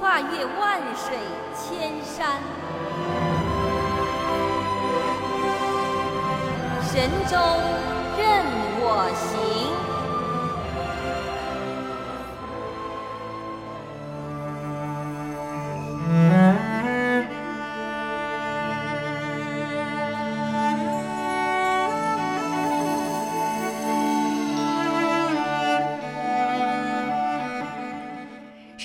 跨越万水千山，神州任我行。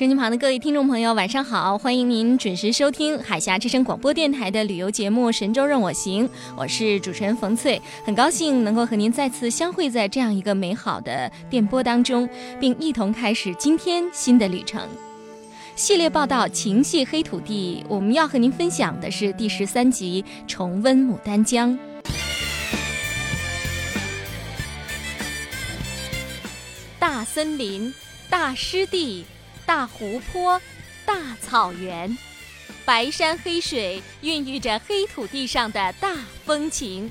手机旁的各位听众朋友，晚上好！欢迎您准时收听海峡之声广播电台的旅游节目《神州任我行》，我是主持人冯翠，很高兴能够和您再次相会在这样一个美好的电波当中，并一同开始今天新的旅程。系列报道《情系黑土地》，我们要和您分享的是第十三集《重温牡丹江》。大森林，大湿地。大湖泊，大草原，白山黑水，孕育着黑土地上的大风情。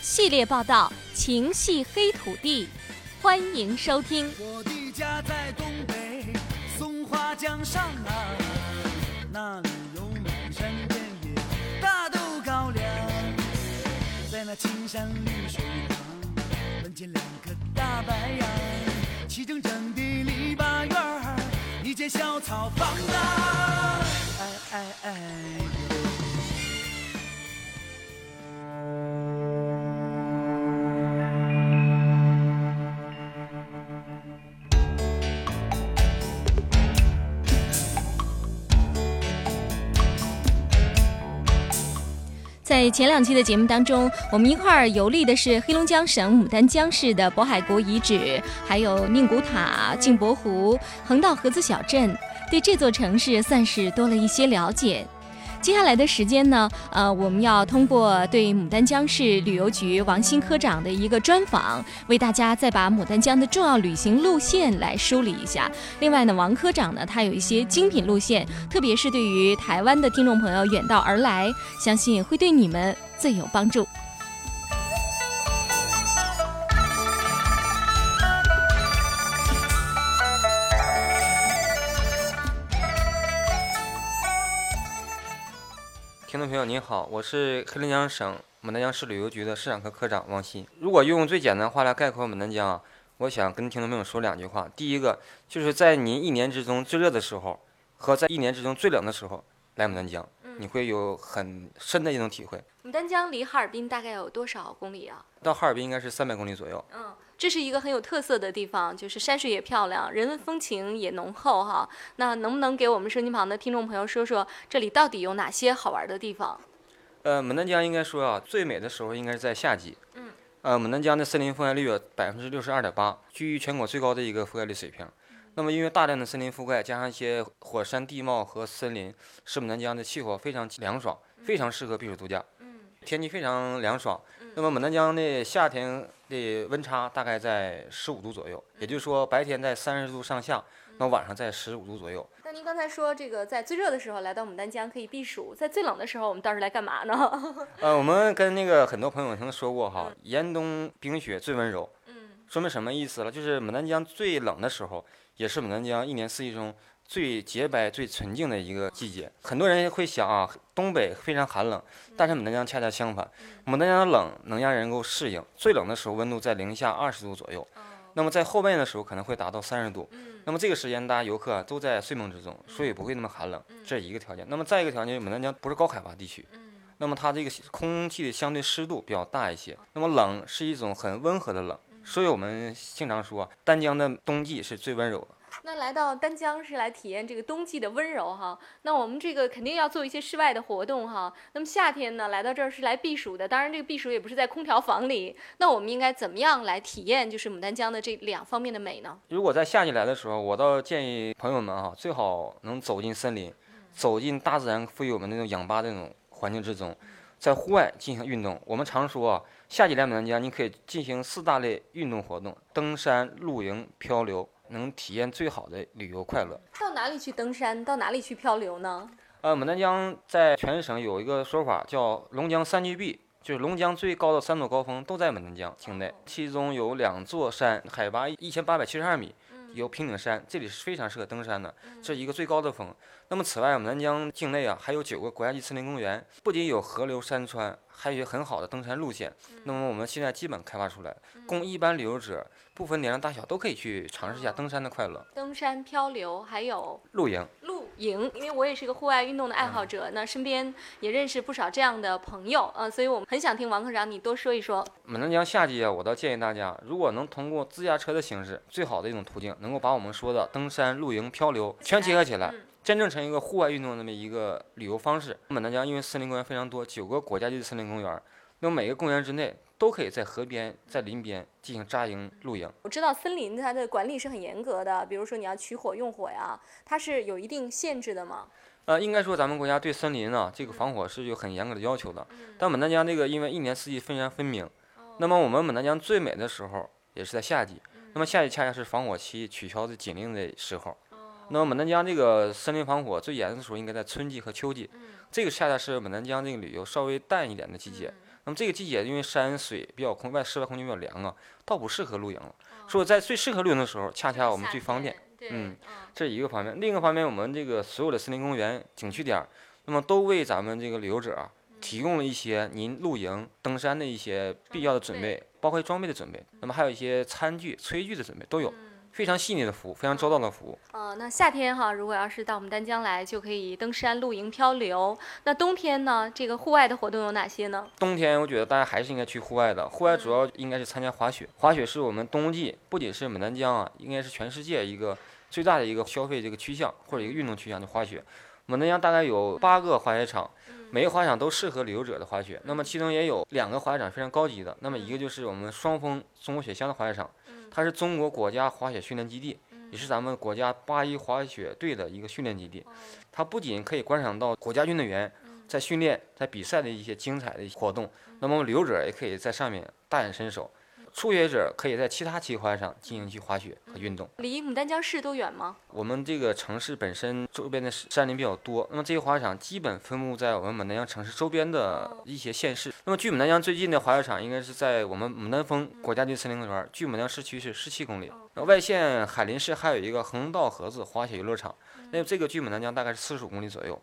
系列报道《情系黑土地》，欢迎收听。我的家在东北松花江上啊，那里有满山遍野大豆高粱，在那青山绿水旁，门前两棵大白杨，齐整整的。小草房啊，哎哎哎。在前两期的节目当中，我们一块儿游历的是黑龙江省牡丹江市的渤海国遗址，还有宁古塔、镜泊湖、横道河子小镇，对这座城市算是多了一些了解。接下来的时间呢，呃，我们要通过对牡丹江市旅游局王新科长的一个专访，为大家再把牡丹江的重要旅行路线来梳理一下。另外呢，王科长呢，他有一些精品路线，特别是对于台湾的听众朋友远道而来，相信会对你们最有帮助。众朋友您好，我是黑龙江省牡丹江市旅游局的市场科科长王鑫。如果用最简单的话来概括牡丹江啊，我想跟听众朋友说两句话。第一个就是在您一年之中最热的时候，和在一年之中最冷的时候来牡丹江，你会有很深的一种体会。牡丹江离哈尔滨大概有多少公里啊？到哈尔滨应该是三百公里左右。嗯。这是一个很有特色的地方，就是山水也漂亮，人文风情也浓厚哈。那能不能给我们收音旁的听众朋友说说，这里到底有哪些好玩的地方？呃，牡丹江应该说啊，最美的时候应该是在夏季。嗯。呃，牡丹江的森林覆盖率有百分之六十二点八，居于全国最高的一个覆盖率水平。那么，因为大量的森林覆盖，加上一些火山地貌和森林，使牡丹江的气候非常凉爽，非常适合避暑度假。嗯。天气非常凉爽。那么，牡丹江的夏天的温差大概在十五度左右，也就是说白天在三十度上下，那晚上在十五度左右。那您刚才说这个在最热的时候来到牡丹江可以避暑，在最冷的时候我们到时来干嘛呢？呃，我们跟那个很多朋友曾说过哈，严冬冰雪最温柔。嗯，说明什么意思了？就是牡丹江最冷的时候，也是牡丹江一年四季中。最洁白、最纯净的一个季节，很多人会想啊，东北非常寒冷，但是牡丹江恰恰相反，牡丹江的冷能让人够适应。最冷的时候温度在零下二十度左右，那么在后半夜的时候可能会达到三十度。嗯那么这个时间大家游客啊都在睡梦之中，所以不会那么寒冷，这是一个条件。那么再一个条件，牡丹江不是高海拔地区，那么它这个空气的相对湿度比较大一些，那么冷是一种很温和的冷，所以我们经常说丹江的冬季是最温柔的。那来到丹江是来体验这个冬季的温柔哈。那我们这个肯定要做一些室外的活动哈。那么夏天呢，来到这儿是来避暑的，当然这个避暑也不是在空调房里。那我们应该怎么样来体验就是牡丹江的这两方面的美呢？如果在夏季来的时候，我倒建议朋友们啊，最好能走进森林，走进大自然赋予我们那种氧吧那种环境之中，在户外进行运动。我们常说啊，夏季来牡丹江，你可以进行四大类运动活动：登山、露营、漂流，能体验最好的旅游快乐。到哪里去登山？到哪里去漂流呢？呃，牡丹江在全省有一个说法叫“龙江三巨壁”，就是龙江最高的三座高峰都在牡丹江境内，其中有两座山海拔一千八百七十二米，有平顶山，这里是非常适合登山的，这是一个最高的峰。那么此外，牡丹江境内啊还有九个国家级森林公园，不仅有河流山川，还有一些很好的登山路线。那么我们现在基本开发出来，供一般旅游者不分年龄大小都可以去尝试一下登山的快乐。登山、漂流，还有露营。露营，因为我也是一个户外运动的爱好者，那身边也认识不少这样的朋友，呃，所以我们很想听王科长你多说一说。牡丹江夏季啊，我倒建议大家，如果能通过自驾车的形式，最好的一种途径，能够把我们说的登山、露营、漂流全结合起来，真正成一个户外运动的那么一个旅游方式。牡丹江因为森林公园非常多，九个国家级的森林公园，那么每个公园之内都可以在河边、在林边进行扎营露营。我知道森林它的管理是很严格的，比如说你要取火用火呀，它是有一定限制的嘛。呃，应该说咱们国家对森林啊这个防火是有很严格的要求的。但牡丹江这个因为一年四季分然分明，那么我们牡丹江最美的时候也是在夏季，那么夏季恰恰是防火期取消的紧令的时候。那么牡丹江这个森林防火最严的时候应该在春季和秋季，这个恰恰是牡丹江这个旅游稍微淡一点的季节。那么这个季节因为山水比较空，外室外空气比较凉啊，倒不适合露营了。所以在最适合露营的时候，恰恰我们最方便。嗯，这是一个方面。另一个方面，我们这个所有的森林公园、景区点，那么都为咱们这个旅游者啊提供了一些您露营、登山的一些必要的准备，包括装备的准备，那么还有一些餐具、炊具的准备都有，非常细腻的服务，非常周到的服务。呃，那夏天哈，如果要是到我们丹江来，就可以登山、露营、漂流。那冬天呢，这个户外的活动有哪些呢？冬天我觉得大家还是应该去户外的，户外主要应该是参加滑雪。滑雪是我们冬季不仅是牡丹江啊，应该是全世界一个最大的一个消费这个趋向或者一个运动趋向，就滑雪。牡丹江大概有八个滑雪场，每个滑雪场都适合旅游者的滑雪。那么其中也有两个滑雪场非常高级的，那么一个就是我们双峰松果雪乡的滑雪场，它是中国国家滑雪训练基地，也是咱们国家八一滑雪队的一个训练基地。它不仅可以观赏到国家运动员在训练、在比赛的一些精彩的活动，那么旅游者也可以在上面大显身手。初学者可以在其他奇滑雪场进行去滑雪和运动。离牡丹江市多远吗？我们这个城市本身周边的山林比较多，那么这些滑雪场基本分布在我们牡丹江城市周边的一些县市。那么距牡丹江最近的滑雪场应该是在我们牡丹峰国家级森林公园，距牡丹江市区是十七公里。那外县海林市还有一个横道河子滑雪游乐场，那这个距牡丹江大概是四十五公里左右。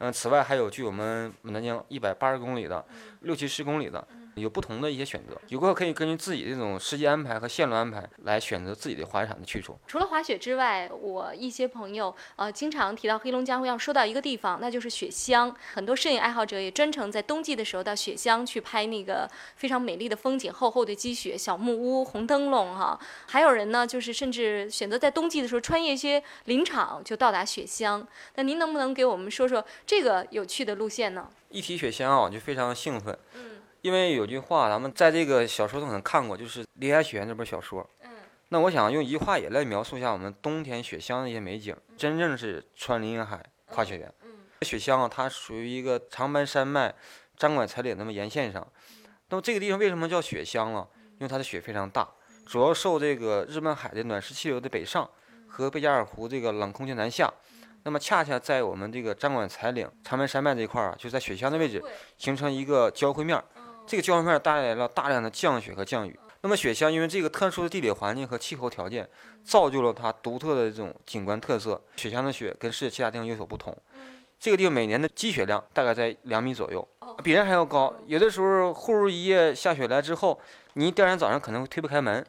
嗯，此外还有距我们牡丹江一百八十公里的，六七十公里的。有不同的一些选择，游客可以根据自己这种时间安排和线路安排来选择自己的滑雪场的去处。除了滑雪之外，我一些朋友呃经常提到黑龙江，会要说到一个地方，那就是雪乡。很多摄影爱好者也专程在冬季的时候到雪乡去拍那个非常美丽的风景，厚厚的积雪、小木屋、红灯笼哈。还有人呢，就是甚至选择在冬季的时候穿越一些林场就到达雪乡。那您能不能给我们说说这个有趣的路线呢？一提雪乡啊，我就非常兴奋。因为有句话，咱们在这个小说中可能看过，就是《林海雪原》这本小说。嗯。那我想用一句话也来描述一下我们冬天雪乡的一些美景，真正是穿林海跨雪原。嗯。雪乡啊，它属于一个长白山脉、张管彩岭那么沿线上。那么这个地方为什么叫雪乡啊？因为它的雪非常大，主要受这个日本海的暖湿气流的北上和贝加尔湖这个冷空气南下。那么恰恰在我们这个张管彩岭、长白山脉这一块儿啊，就在雪乡的位置形成一个交汇面。这个交汇面带来了大量的降雪和降雨。那么雪乡因为这个特殊的地理环境和气候条件，造就了它独特的这种景观特色。雪乡的雪跟世界其他地方有所不同。这个地方每年的积雪量大概在两米左右，比人还要高。有的时候忽如一夜下雪来之后，你第二天早上可能会推不开门。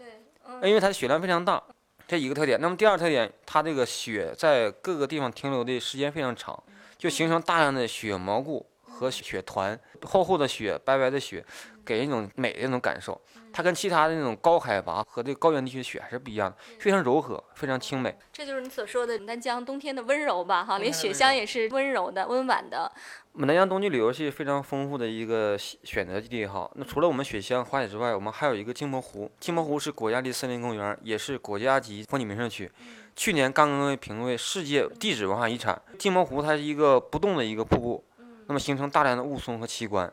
因为它的雪量非常大，这一个特点。那么第二特点，它这个雪在各个地方停留的时间非常长，就形成大量的雪蘑菇和雪团，厚厚的雪，白白的雪，给人一种美的那种感受。它跟其他的那种高海拔和这高原地区的雪还是不一样的，非常柔和，非常清美。这就是你所说的牡丹江冬天的温柔吧？哈，连雪乡也是温柔的、温婉的。牡丹江冬季旅游是非常丰富的一个选选择地哈。那除了我们雪乡滑雪之外，我们还有一个镜泊湖。镜泊湖是国家级森林公园，也是国家级风景名胜区。去年刚刚被评为世界地质文化遗产。镜泊湖它是一个不动的一个瀑布，那么形成大量的雾凇和奇观，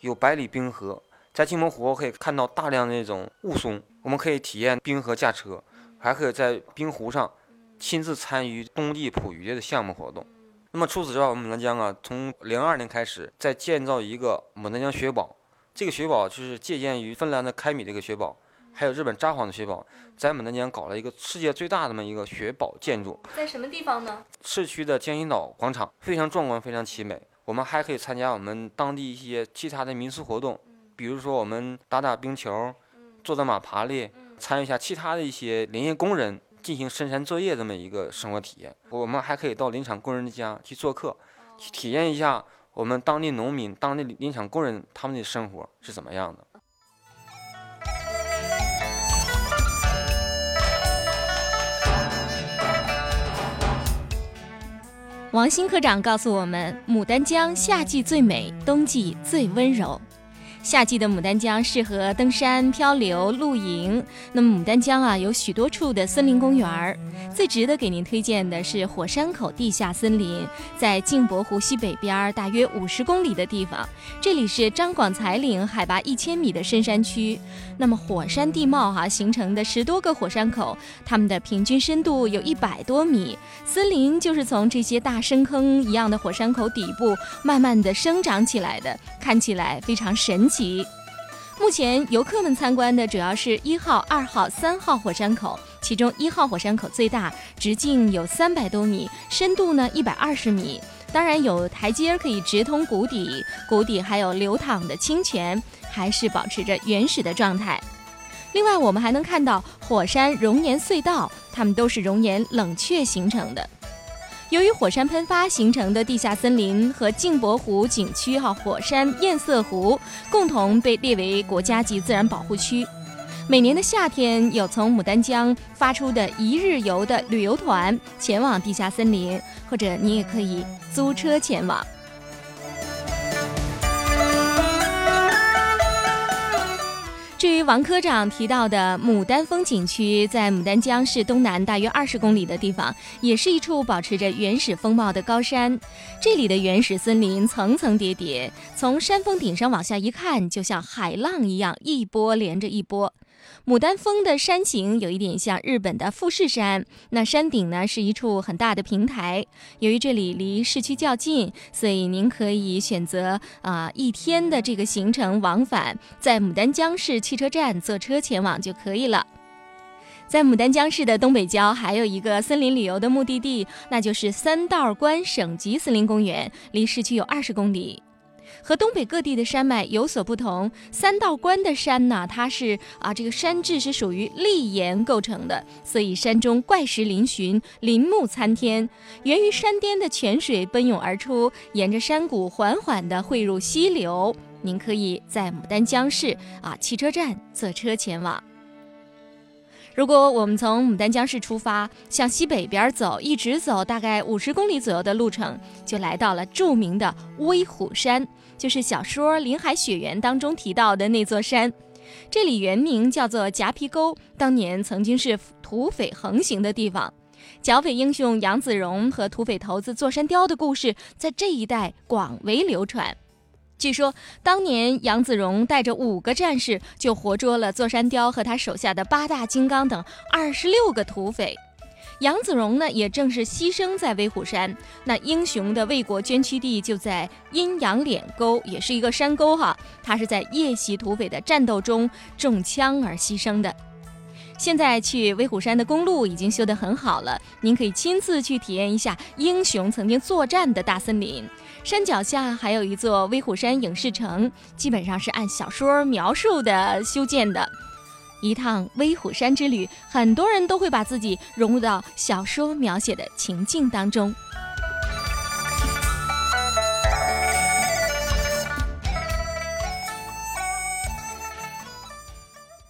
有百里冰河。在镜泊湖可以看到大量的那种雾凇，我们可以体验冰河驾车，还可以在冰湖上亲自参与冬季捕鱼的项目活动。那么除此之外，我们牡丹江啊，从零二年开始在建造一个牡丹江雪堡。这个雪堡就是借鉴于芬兰的开米这个雪堡，还有日本札幌的雪堡，在牡丹江搞了一个世界最大的这么一个雪堡建筑。在什么地方呢？市区的江心岛广场非常壮观，非常奇美。我们还可以参加我们当地一些其他的民俗活动，比如说我们打打冰球，坐坐马爬犁，参与一下其他的一些林业工人进行深山作业这么一个生活体验。我们还可以到林场工人的家去做客，去体验一下我们当地农民、当地林场工人他们的生活是怎么样的。王新科长告诉我们，牡丹江夏季最美，冬季最温柔。夏季的牡丹江适合登山、漂流、露营。那么牡丹江啊，有许多处的森林公园儿，最值得给您推荐的是火山口地下森林，在镜泊湖西北边儿大约五十公里的地方。这里是张广才岭海拔一千米的深山区。那么火山地貌哈、形成的十多个火山口，它们的平均深度有一百多米。森林就是从这些大深坑一样的火山口底部慢慢的生长起来的，看起来非常神奇。目前游客们参观的主要是一号、二号、三号火山口，其中一号火山口最大，直径有三百多米，深度呢一百二十米。当然有台阶可以直通谷底，谷底还有流淌的清泉，还是保持着原始的状态。另外，我们还能看到火山熔岩隧道，它们都是熔岩冷却形成的。由于火山喷发形成的地下森林和镜泊湖景区哈火山堰塞湖共同被列为国家级自然保护区。每年的夏天，有从牡丹江发出的一日游的旅游团前往地下森林，或者你也可以租车前往。至于王科长提到的牡丹风景区，在牡丹江市东南大约二十公里的地方，也是一处保持着原始风貌的高山。这里的原始森林层层叠叠，从山峰顶上往下一看，就像海浪一样，一波连着一波。牡丹峰的山形有一点像日本的富士山，那山顶呢是一处很大的平台。由于这里离市区较近，所以您可以选择啊、一天的这个行程往返，在牡丹江市汽车站坐车前往就可以了。在牡丹江市的东北郊，还有一个森林旅游的目的地，那就是三道关省级森林公园，离市区有二十公里。和东北各地的山脉有所不同，三道关的山呢，它是啊，这个山质是属于砾岩构成的，所以山中怪石嶙峋，林木参天。源于山巅的泉水奔涌而出，沿着山谷缓缓地汇入溪流。您可以在牡丹江市啊汽车站坐车前往。如果我们从牡丹江市出发，向西北边走，一直走大概五十公里左右的路程，就来到了著名的威虎山，就是小说《林海雪原》当中提到的那座山。这里原名叫做夹皮沟，当年曾经是土匪横行的地方。剿匪英雄杨子荣和土匪头子座山雕的故事在这一带广为流传。据说当年杨子荣带着五个战士，就活捉了座山雕和他手下的八大金刚等二十六个土匪。杨子荣呢，也正是牺牲在威虎山。那英雄的为国捐躯地就在阴阳脸沟，也是一个山沟哈。他是在夜袭土匪的战斗中中枪而牺牲的。现在去威虎山的公路已经修得很好了，您可以亲自去体验一下英雄曾经作战的大森林。山脚下还有一座威虎山影视城，基本上是按小说描述的修建的。一趟威虎山之旅，很多人都会把自己融入到小说描写的情境当中。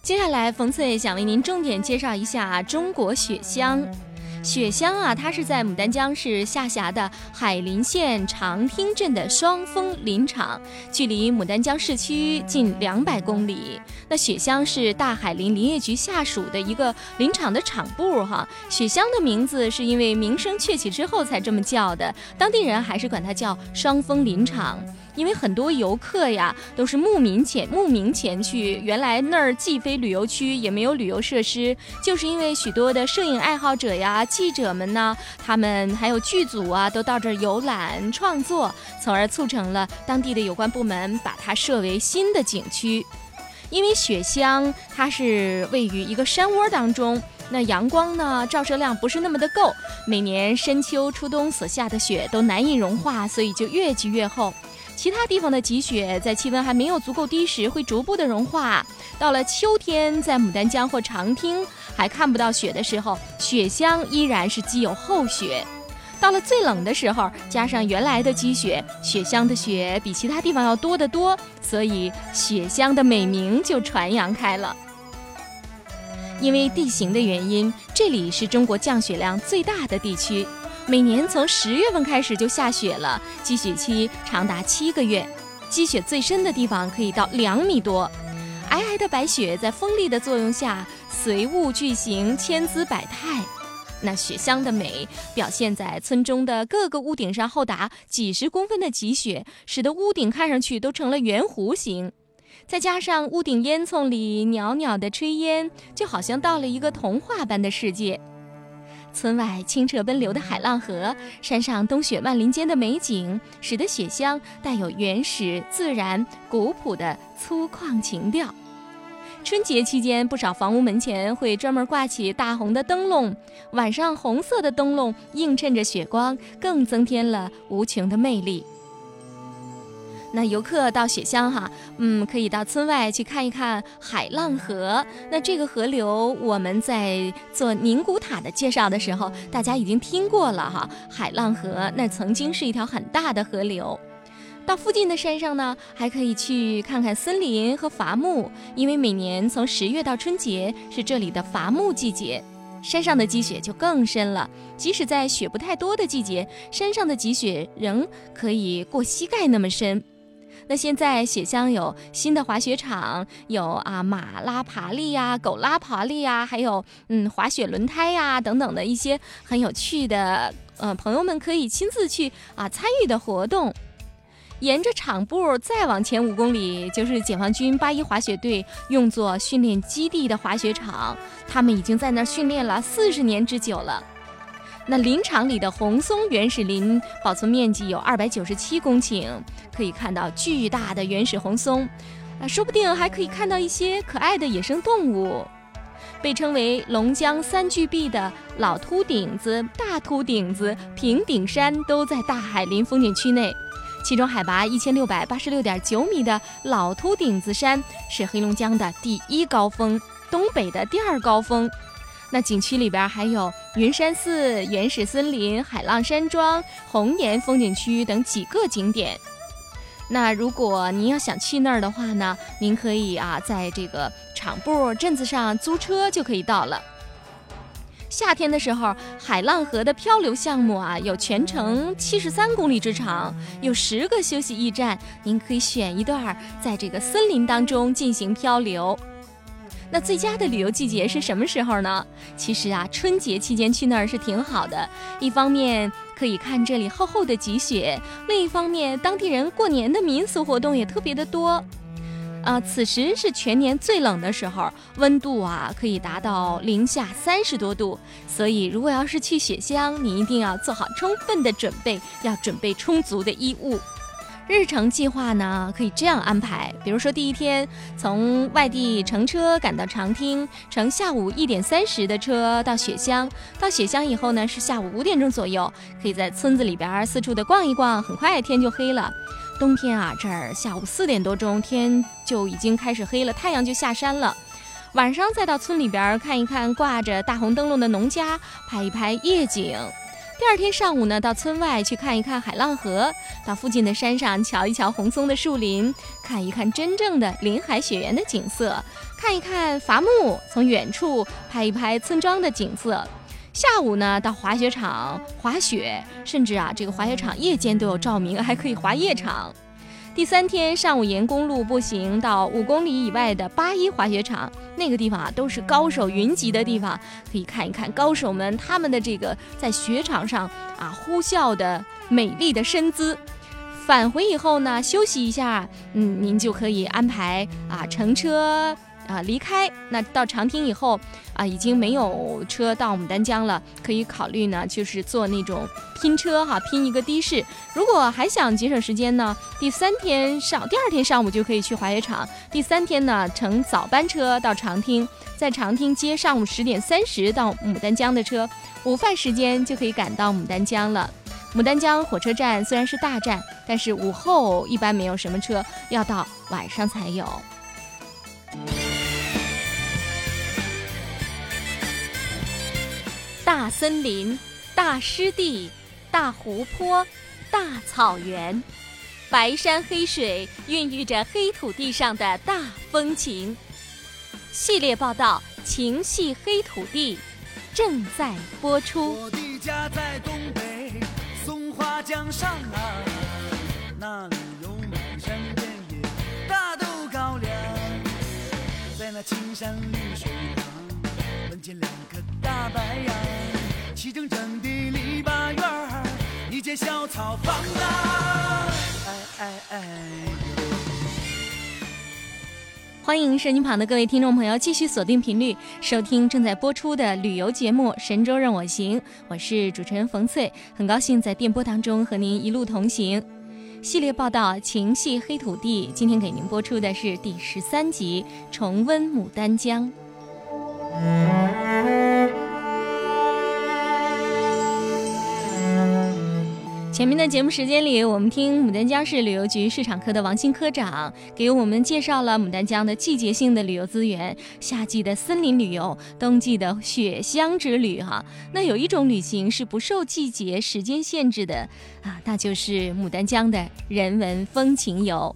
接下来，冯翠想为您重点介绍一下中国雪乡。雪乡啊，它是在牡丹江市下辖的海林县长汀镇的双峰林场，距离牡丹江市区近两百公里。那雪乡是大海林林业局下属的一个林场的场部哈。雪乡的名字是因为名声鹊起之后才这么叫的，当地人还是管它叫双峰林场。因为很多游客呀都是慕名前慕名前去，原来那儿既非旅游区，也没有旅游设施，就是因为许多的摄影爱好者呀、记者们呢，他们还有剧组啊，都到这儿游览创作，从而促成了当地的有关部门把它设为新的景区。因为雪乡它是位于一个山窝当中，那阳光呢照射量不是那么的够，每年深秋、初冬所下的雪都难以融化，所以就越积越厚。其他地方的积雪在气温还没有足够低时会逐步的融化，到了秋天，在牡丹江或长汀还看不到雪的时候，雪乡依然是积有厚雪。到了最冷的时候，加上原来的积雪，雪乡的雪比其他地方要多得多，所以雪乡的美名就传扬开了。因为地形的原因，这里是中国降雪量最大的地区。每年从十月份开始就下雪了，积雪期长达七个月，积雪最深的地方可以到两米多。皑皑的白雪在风力的作用下，随物俱形，千姿百态。那雪乡的美表现在村中的各个屋顶上，厚达几十公分的积雪，使得屋顶看上去都成了圆弧形。再加上屋顶烟囱里袅袅的炊烟，就好像到了一个童话般的世界。村外清澈奔流的海浪河，山上冬雪万林间的美景，使得雪乡带有原始、自然、古朴的粗犷情调。春节期间，不少房屋门前会专门挂起大红的灯笼，晚上红色的灯笼映衬着雪光，更增添了无穷的魅力。那游客到雪乡哈，嗯，可以到村外去看一看海浪河。那这个河流，我们在做宁古塔的介绍的时候，大家已经听过了哈。海浪河那曾经是一条很大的河流。到附近的山上呢，还可以去看看森林和伐木，因为每年从十月到春节是这里的伐木季节，山上的积雪就更深了。即使在雪不太多的季节，山上的积雪仍可以过膝盖那么深。那现在雪乡有新的滑雪场，有啊马拉爬犁呀、狗拉爬犁呀，还有嗯滑雪轮胎呀等等的一些很有趣的，呃朋友们可以亲自去啊参与的活动。沿着场部再往前五公里，就是解放军八一滑雪队用作训练基地的滑雪场，他们已经在那儿训练了四十年之久了。那林场里的红松原始林保存面积有二百九十七公顷，可以看到巨大的原始红松，啊，说不定还可以看到一些可爱的野生动物。被称为龙江三巨壁的老秃顶子、大秃顶子、平顶山都在大海林风景区内，其中海拔一千六百八十六点九米的老秃顶子山是黑龙江的第一高峰，东北的第二高峰。那景区里边还有云山寺、原始森林、海浪山庄、红岩风景区等几个景点。那如果您要想去那儿的话呢，您可以啊，在这个场部镇子上租车就可以到了。夏天的时候，海浪河的漂流项目啊，有全程七十三公里之长，有十个休息驿站，您可以选一段在这个森林当中进行漂流。那最佳的旅游季节是什么时候呢？其实啊，春节期间去那儿是挺好的。一方面可以看这里厚厚的积雪，另一方面当地人过年的民俗活动也特别的多。啊，此时是全年最冷的时候，温度啊可以达到零下三十多度。所以如果要是去雪乡，你一定要做好充分的准备，要准备充足的衣物。日程计划呢，可以这样安排：比如说，第一天从外地乘车赶到长汀，乘下午一点三十的车到雪乡。到雪乡以后呢，是下午五点钟左右，可以在村子里边四处的逛一逛。很快天就黑了。冬天啊，这儿下午四点多钟天就已经开始黑了，太阳就下山了。晚上再到村里边看一看挂着大红灯笼的农家，拍一拍夜景。第二天上午呢，到村外去看一看海浪河，到附近的山上瞧一瞧红松的树林，看一看真正的林海雪原的景色，看一看伐木，从远处拍一拍村庄的景色。下午呢，到滑雪场滑雪，甚至啊，这个滑雪场夜间都有照明，还可以滑夜场。第三天上午沿公路步行到五公里以外的八一滑雪场，那个地方啊都是高手云集的地方，可以看一看高手们他们的这个在雪场上啊呼啸的美丽的身姿。返回以后呢，休息一下，嗯，您就可以安排啊乘车。啊，离开那到长汀以后啊，已经没有车到牡丹江了，可以考虑呢，就是坐那种拼车哈，拼一个的士。如果还想节省时间呢，第三天上第二天上午就可以去滑雪场，第三天呢乘早班车到长汀，在长汀接上午十点三十到牡丹江的车，午饭时间就可以赶到牡丹江了。牡丹江火车站虽然是大站，但是午后一般没有什么车，要到晚上才有。大森林、大湿地、大湖泊、大草原，白山黑水孕育着黑土地上的大风情。系列报道《情系黑土地》正在播出。我的家在东北松花江上啊，那里有满山遍野大豆高粱，在那青山绿小草放荡，哎哎哎。欢迎收音旁的各位听众朋友继续锁定频率收听正在播出的旅游节目《神州任我行》，我是主持人冯翠，很高兴在电波当中和您一路同行。系列报道《情系黑土地》，今天给您播出的是第十三集《重温牡丹江》。前面的节目时间里，我们听牡丹江市旅游局市场科的王鑫科长给我们介绍了牡丹江的季节性的旅游资源，夏季的森林旅游，冬季的雪乡之旅。哈，那有一种旅行是不受季节、时间限制的啊，那就是牡丹江的人文风情游。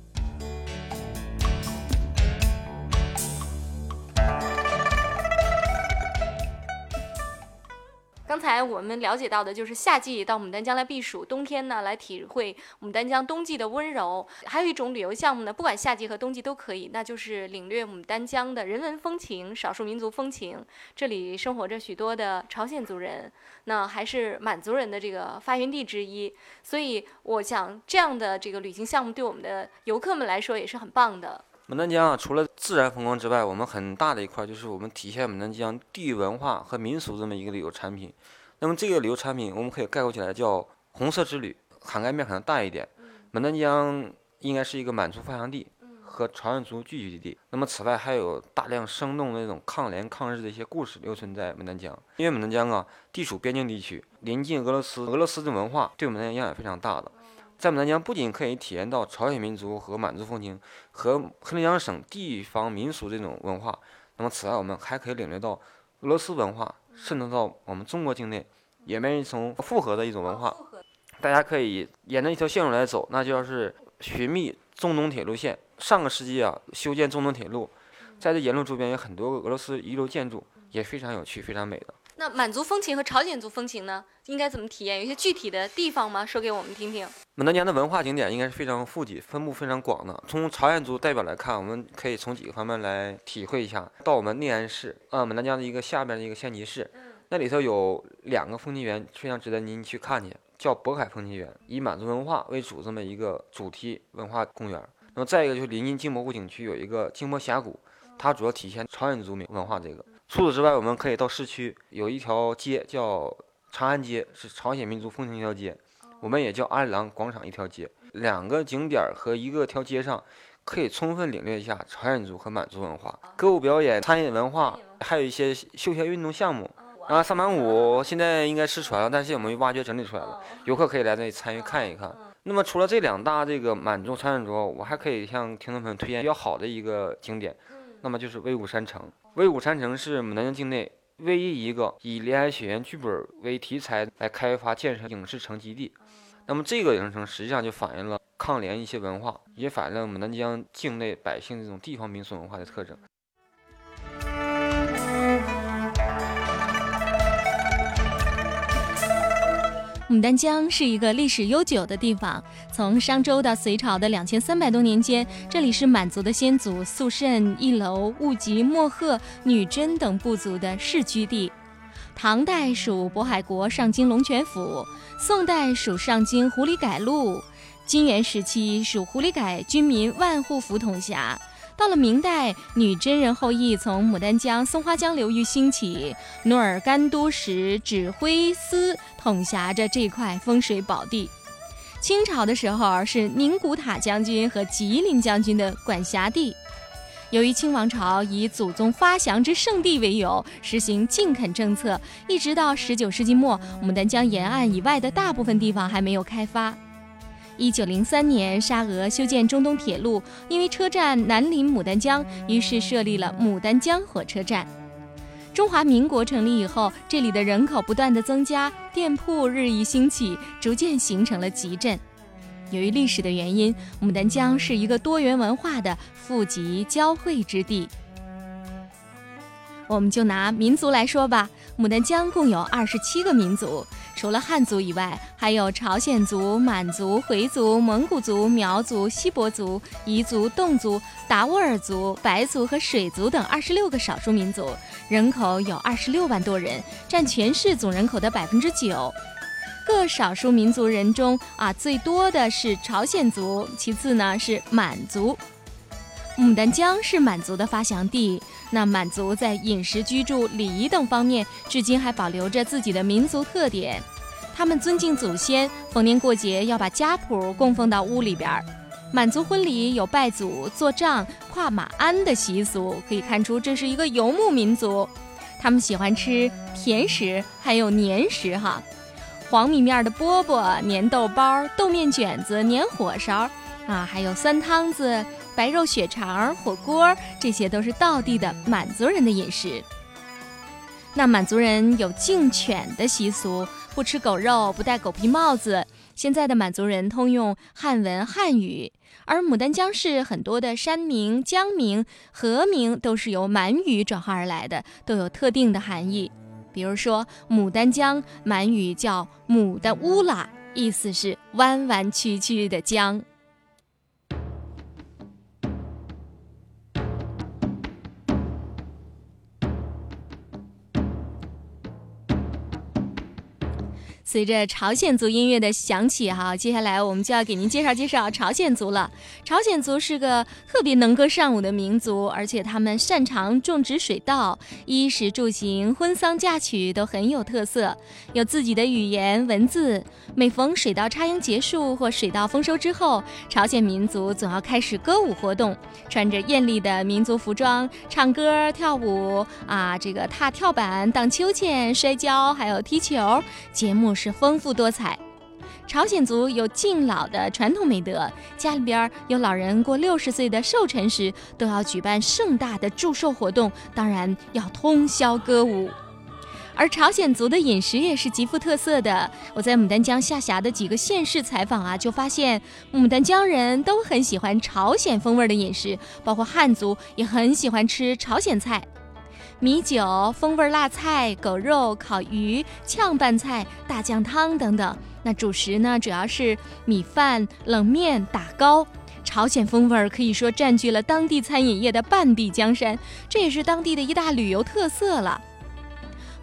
刚才我们了解到的就是夏季到牡丹江来避暑，冬天呢来体会牡丹江冬季的温柔。还有一种旅游项目呢，不管夏季和冬季都可以，那就是领略牡丹江的人文风情、少数民族风情。这里生活着许多的朝鲜族人，那还是满族人的这个发源地之一。所以我想，这样的这个旅行项目对我们的游客们来说也是很棒的。牡丹江啊，除了自然风光之外，我们很大的一块就是我们体现牡丹江地域文化和民俗这么一个旅游产品。那么这个旅游产品，我们可以概括起来叫“红色之旅”，涵盖面可能大一点。牡丹江应该是一个满族发祥地和朝鲜族聚居地。那么此外还有大量生动的那种抗联抗日的一些故事留存在牡丹江。因为牡丹江啊，地处边境地区，临近俄罗斯，俄罗斯的文化对牡丹江影响也非常大的。在牡丹江不仅可以体验到朝鲜民族和满族风情和黑龙江省地方民俗这种文化，那么此外我们还可以领略到俄罗斯文化渗透到我们中国境内，演变一种复合的一种文化。大家可以沿着一条线路来走，那就是寻觅中东铁路线。上个世纪啊，修建中东铁路，在这沿路周边有很多俄罗斯遗留建筑，也非常有趣，非常美的。那满族风情和朝鲜族风情呢，应该怎么体验？有一些具体的地方吗？说给我们听听。牡丹江的文化景点应该是非常富集，分布非常广的。从朝鲜族代表来看，我们可以从几个方面来体会一下。到我们内安市，啊，牡丹江的一个下边的一个县级市，那里头有两个风情园，非常值得您去看去，叫渤海风情园，以满族文化为主这么一个主题文化公园。那么再一个就是临近镜泊湖景区有一个镜泊峡谷，它主要体现朝鲜族民文化这个。除此之外，我们可以到市区，有一条街叫长安街，是朝鲜民族风情一条街，我们也叫阿里郎广场一条街。两个景点和一个条街上，可以充分领略一下朝鲜族和满族文化、歌舞表演、餐饮文化，还有一些休闲运动项目。啊，萨满舞现在应该失传了，但是我们挖掘整理出来了，游客可以来这里参与看一看。那么除了这两大这个满族、朝鲜族，我还可以向听众朋友推荐比较好的一个景点。那么就是威武山城。威武山城是牡丹江境内唯一一个以《林海雪原》剧本为题材来开发建设影视城基地。那么这个影视城实际上就反映了抗联一些文化，也反映了牡丹江境内百姓这种地方民俗文化的特征。牡丹江是一个历史悠久的地方，从商周到隋朝的两千三百多年间，这里是满族的先祖肃慎、义楼、务吉、莫贺、女真等部族的世居地。唐代属渤海国上京龙泉府，宋代属上京狐狸改路，金元时期属狐狸改军民万户府统辖。到了明代，女真人后裔从牡丹江、松花江流域兴起，努尔干都时指挥司统辖着这块风水宝地。清朝的时候是宁古塔将军和吉林将军的管辖地。由于清王朝以祖宗发祥之圣地为由，实行禁垦政策，一直到十九世纪末，牡丹江沿岸以外的大部分地方还没有开发。一九零三年，沙俄修建中东铁路，因为车站南临牡丹江，于是设立了牡丹江火车站。中华民国成立以后，这里的人口不断的增加，店铺日益兴起，逐渐形成了集镇。由于历史的原因，牡丹江是一个多元文化的富集交汇之地。我们就拿民族来说吧，牡丹江共有二十七个民族。除了汉族以外，还有朝鲜族、满族、回族、蒙古族、苗族、锡伯族、彝族、侗族、达斡尔族、白族和水族等二十六个少数民族，人口有二十六万多人，占全市总人口的百分之九。各少数民族人中啊，最多的是朝鲜族，其次呢是满族。牡丹江是满族的发祥地。那满族在饮食、居住、礼仪等方面，至今还保留着自己的民族特点。他们尊敬祖先，逢年过节要把家谱供奉到屋里边儿。满族婚礼有拜祖、做账、跨马鞍的习俗，可以看出这是一个游牧民族。他们喜欢吃甜食，还有黏食哈，黄米面的饽饽、粘豆包、豆面卷子、粘火烧啊，还有酸汤子。白肉血肠、火锅，这些都是道地的满族人的饮食。那满族人有敬犬的习俗，不吃狗肉，不戴狗皮帽子。现在的满族人通用汉文汉语，而牡丹江市很多的山名、江名、河名都是由满语转化而来的，都有特定的含义。比如说，牡丹江满语叫“牡丹乌拉”，意思是弯弯曲曲的江。随着朝鲜族音乐的响起，哈，接下来我们就要给您介绍介绍朝鲜族了。朝鲜族是个特别能歌善舞的民族，而且他们擅长种植水稻，衣食住行、婚丧嫁娶都很有特色，有自己的语言文字。每逢水稻插秧结束或水稻丰收之后，朝鲜民族总要开始歌舞活动，穿着艳丽的民族服装，唱歌跳舞啊，这个踏跳板、荡秋千、摔跤，还有踢球，节目是丰富多彩。朝鲜族有敬老的传统美德，家里边有老人过六十岁的寿辰时，都要举办盛大的祝寿活动，当然要通宵歌舞。而朝鲜族的饮食也是极富特色的。我在牡丹江下辖的几个县市采访啊，就发现牡丹江人都很喜欢朝鲜风味的饮食，包括汉族也很喜欢吃朝鲜菜，米酒、风味辣菜、狗肉、烤鱼、炝拌菜、大酱汤等等。那主食呢，主要是米饭、冷面、打糕。朝鲜风味可以说占据了当地餐饮业的半壁江山，这也是当地的一大旅游特色了。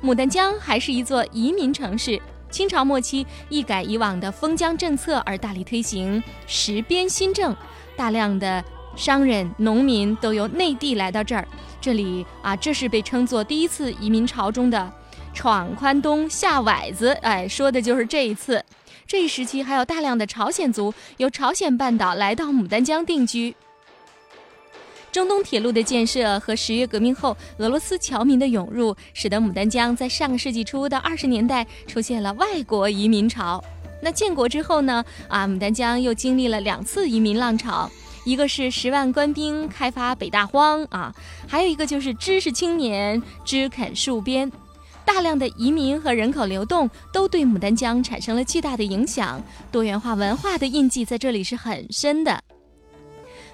牡丹江还是一座移民城市。清朝末期，一改以往的封疆政策，而大力推行实边新政，大量的商人、农民都由内地来到这儿。这里啊，这是被称作第一次移民潮中的“闯宽东，下崴子”。哎，说的就是这一次。这一时期，还有大量的朝鲜族由朝鲜半岛来到牡丹江定居。中东铁路的建设和十月革命后俄罗斯侨民的涌入，使得牡丹江在上个世纪初的二十年代出现了外国移民潮。那建国之后呢？啊，牡丹江又经历了两次移民浪潮。一个是十万官兵开发北大荒啊，还有一个就是知识青年枝肯戍边。大量的移民和人口流动都对牡丹江产生了巨大的影响，多元化文化的印记在这里是很深的。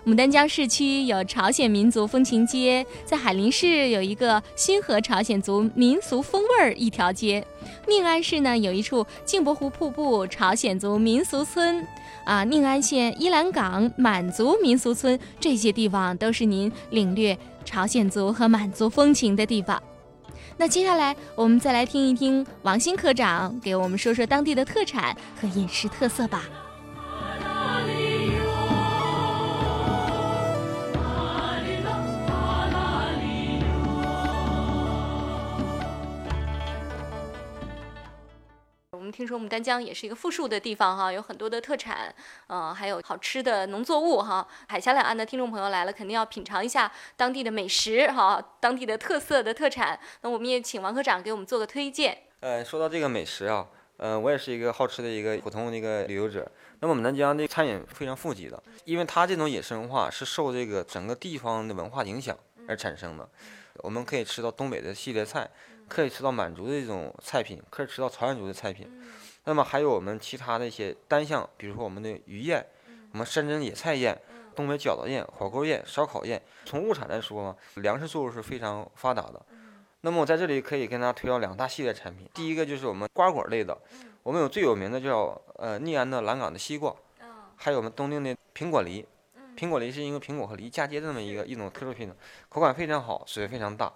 牡丹江市区有朝鲜民族风情街，在海林市有一个新和朝鲜族民俗风味儿一条街，宁安市呢有一处镜泊湖瀑布朝鲜族民俗村，啊，宁安县依兰港满族民俗村，这些地方都是您领略朝鲜族和满族风情的地方。那接下来我们再来听一听王新科长给我们说说当地的特产和饮食特色吧。听说牡丹江也是一个富庶的地方哈，有很多的特产，嗯、还有好吃的农作物哈。海峡两岸的听众朋友来了，肯定要品尝一下当地的美食哈，当地的特色的特产。那我们也请王科长给我们做个推荐。呃，说到这个美食啊，呃，我也是一个好吃的一个普通的一个旅游者。那么牡丹江的餐饮非常富集的，因为它这种饮食文化是受这个整个地方的文化影响而产生的。我们可以吃到东北的系列菜，可以吃到满族的这种菜品，可以吃到朝鲜族的菜品。那么还有我们其他的一些单项，比如说我们的鱼宴，我们山珍野菜宴，东北饺子宴、火锅宴、烧烤宴。从物产来说嘛，粮食作物是非常发达的。那么我在这里可以跟大家推销两大系列产品，第一个就是我们瓜果类的，我们有最有名的叫呃宁安的蓝港的西瓜，还有我们东定的苹果梨。苹果梨是一个苹果和梨嫁接的这么一个一种特殊品种，口感非常好，水分非常大。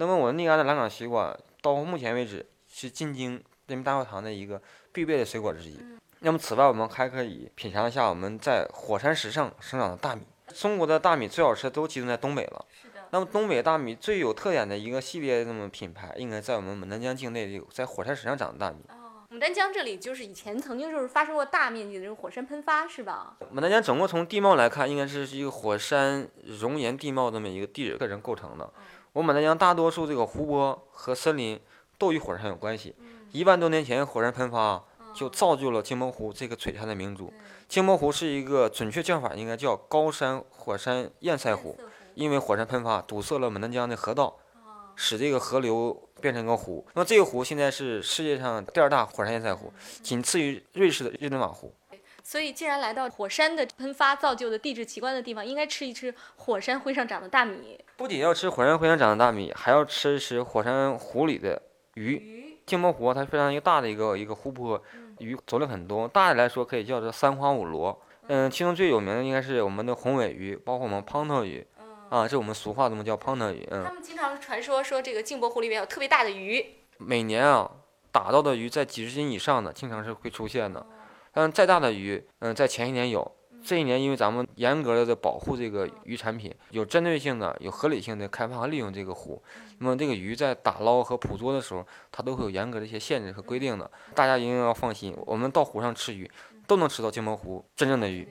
那么我们宁安的蓝港西瓜到目前为止是进京人民大会堂的一个必备的水果之一。那么此外，我们还可以品尝一下我们在火山石上生长的大米。中国的大米最好吃都集中在东北了。是的。那么东北大米最有特点的一个系列那么品牌，应该在我们牡丹江境内有在火山石上长的大米。哦，牡丹江这里就是以前曾经就是发生过大面积的这种火山喷发，是吧？牡丹江整个从地貌来看，应该是一个火山熔岩地貌这么一个地质特征构成的。我们南疆大多数这个湖泊和森林都与火山有关系。一万多年前火山喷发就造就了镜泊湖这个璀璨的明珠。镜泊湖是一个准确叫法，应该叫高山火山堰塞湖，因为火山喷发堵塞了牡丹江的河道，使这个河流变成个湖。那么这个湖现在是世界上第二大火山堰塞湖，仅次于瑞士的日内瓦湖。所以，既然来到火山的喷发造就的地质奇观的地方，应该吃一吃火山灰上长的大米。不仅要吃火山灰上长的大米，还要吃一吃火山湖里的鱼。镜泊湖它非常一个大的一个一个湖泊，鱼种类很多。大的来说可以叫做三花五螺。嗯，其中最有名的应该是我们的红尾鱼，包括我们胖头鱼。啊，这我们俗话怎么叫胖头鱼。嗯他，们经常传说说这个镜泊湖里面有特别大的鱼。每年啊打到的鱼在几十斤以上的，经常是会出现的。但再大的鱼，嗯，在前一年有，这一年因为咱们严格的保护这个鱼产品，有针对性的、有合理性的开发和利用这个湖。那么这个鱼在打捞和捕捉的时候，它都会有严格的一些限制和规定的。大家一定要放心，我们到湖上吃鱼，都能吃到金毛湖真正的鱼。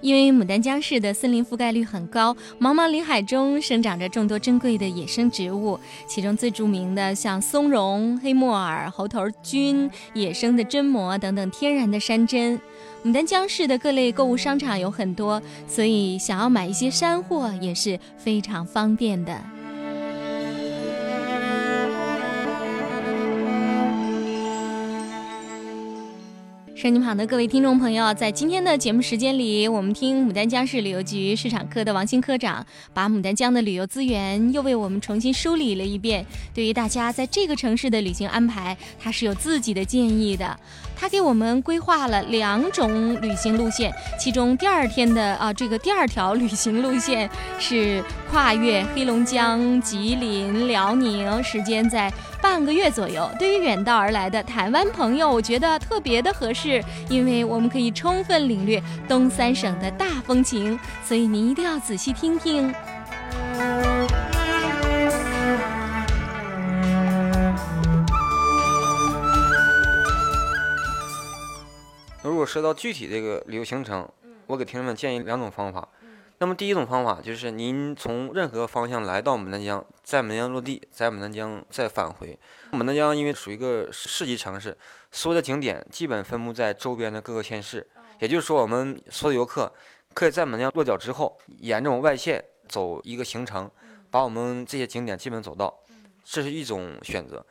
因为牡丹江市的森林覆盖率很高，茫茫林海中生长着众多珍贵的野生植物，其中最著名的像松茸、黑木耳、猴头菌、野生的榛蘑等等天然的山珍。牡丹江市的各类购物商场有很多，所以想要买一些山货也是非常方便的。收音旁的各位听众朋友，在今天的节目时间里，我们听牡丹江市旅游局市场科的王新科长把牡丹江的旅游资源又为我们重新梳理了一遍。对于大家在这个城市的旅行安排，他是有自己的建议的。他给我们规划了两种旅行路线，其中第二天的啊，这个第二条旅行路线是跨越黑龙江、吉林、辽宁，时间在半个月左右。对于远道而来的台湾朋友，我觉得特别的合适，因为我们可以充分领略东三省的大风情，所以您一定要仔细听听。如果说到具体这个旅游行程，我给听众们建议两种方法。那么第一种方法就是您从任何方向来到牡丹江，在牡丹江落地，在牡丹江再返回。牡丹江因为属于一个市级城市，所有的景点基本分布在周边的各个县市，也就是说，我们所有游客可以在牡丹江落脚之后，沿着外线走一个行程，把我们这些景点基本走到，这是一种选择。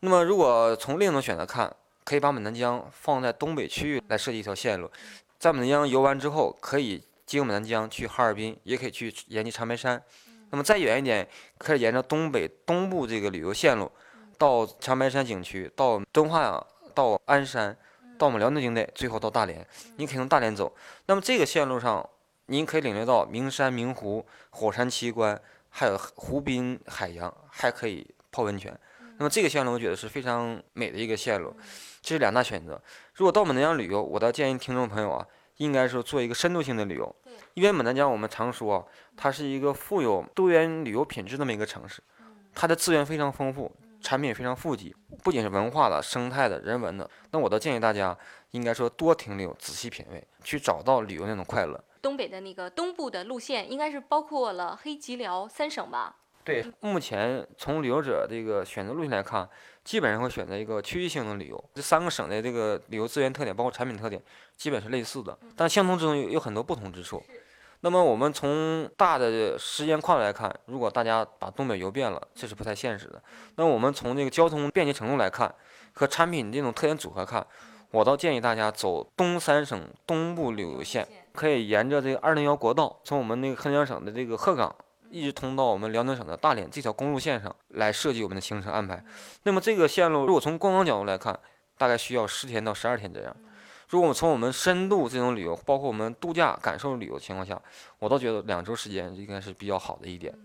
那么如果从另一种选择看，可以把牡丹江放在东北区域来设计一条线路，在牡丹江游完之后，可以经牡丹江去哈尔滨，也可以去延吉长白山。那么再远一点，可以沿着东北东部这个旅游线路，到长白山景区，到敦化，到鞍山，到我们辽宁境内，最后到大连。你可以从大连走。那么这个线路上，您可以领略到名山名湖、火山奇观，还有湖滨海洋，还可以泡温泉。那么这个线路我觉得是非常美的一个线路。这是两大选择。如果到牡丹江旅游，我倒建议听众朋友啊，应该说做一个深度性的旅游。因为牡丹江我们常说，它是一个富有多元旅游品质这么一个城市，它的资源非常丰富，产品也非常富集，不仅是文化的、生态的、人文的。那我倒建议大家，应该说多停留、仔细品味，去找到旅游那种快乐。东北的那个东部的路线，应该是包括了黑吉辽三省吧？对，目前从旅游者这个选择路线来看。基本上会选择一个区域性的旅游，这三个省的这个旅游资源特点，包括产品特点，基本是类似的，但相同之中有有很多不同之处。那么我们从大的时间跨度来看，如果大家把东北游遍了，这是不太现实的。那我们从这个交通便捷程度来看，和产品这种特点组合看，我倒建议大家走东三省东部旅游线，可以沿着这个二零幺国道，从我们那个黑龙江省的这个鹤岗。一直通到我们辽宁省的大连这条公路线上来设计我们的行程安排。那么这个线路，如果从观光角度来看，大概需要十天到十二天这样。如果我们从我们深度这种旅游，包括我们度假感受旅游情况下，我倒觉得两周时间应该是比较好的一点。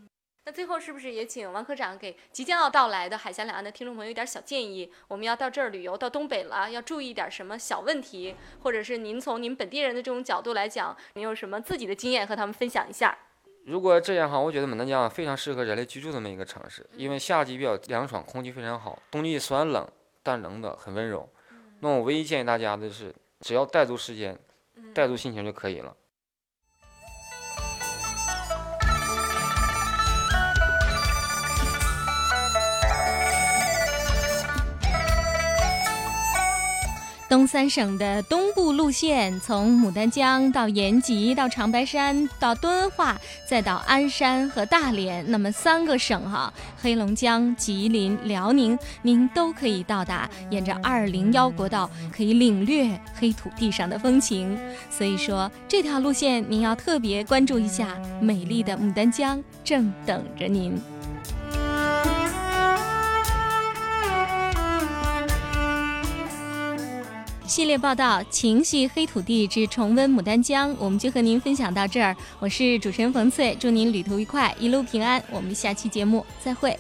那最后是不是也请王科长给即将要到来的海峡两岸的听众朋友一点小建议？我们要到这儿旅游，到东北了，要注意点什么小问题？或者是您从您本地人的这种角度来讲，您有什么自己的经验和他们分享一下？如果这样哈，我觉得牡丹江非常适合人类居住这么一个城市，因为夏季比较凉爽，空气非常好；冬季虽然冷，但冷的很温柔。那我唯一建议大家的是，只要带足时间，带足心情就可以了。东三省的东部路线，从牡丹江到延吉，到长白山，到敦化，再到鞍山和大连，那么三个省哈，黑龙江、吉林、辽宁，您都可以到达，沿着二零幺国道，可以领略黑土地上的风情。所以说，这条路线您要特别关注一下，美丽的牡丹江正等着您。系列报道《情系黑土地之重温牡丹江》，我们就和您分享到这儿。我是主持人冯翠，祝您旅途愉快，一路平安。我们下期节目再会。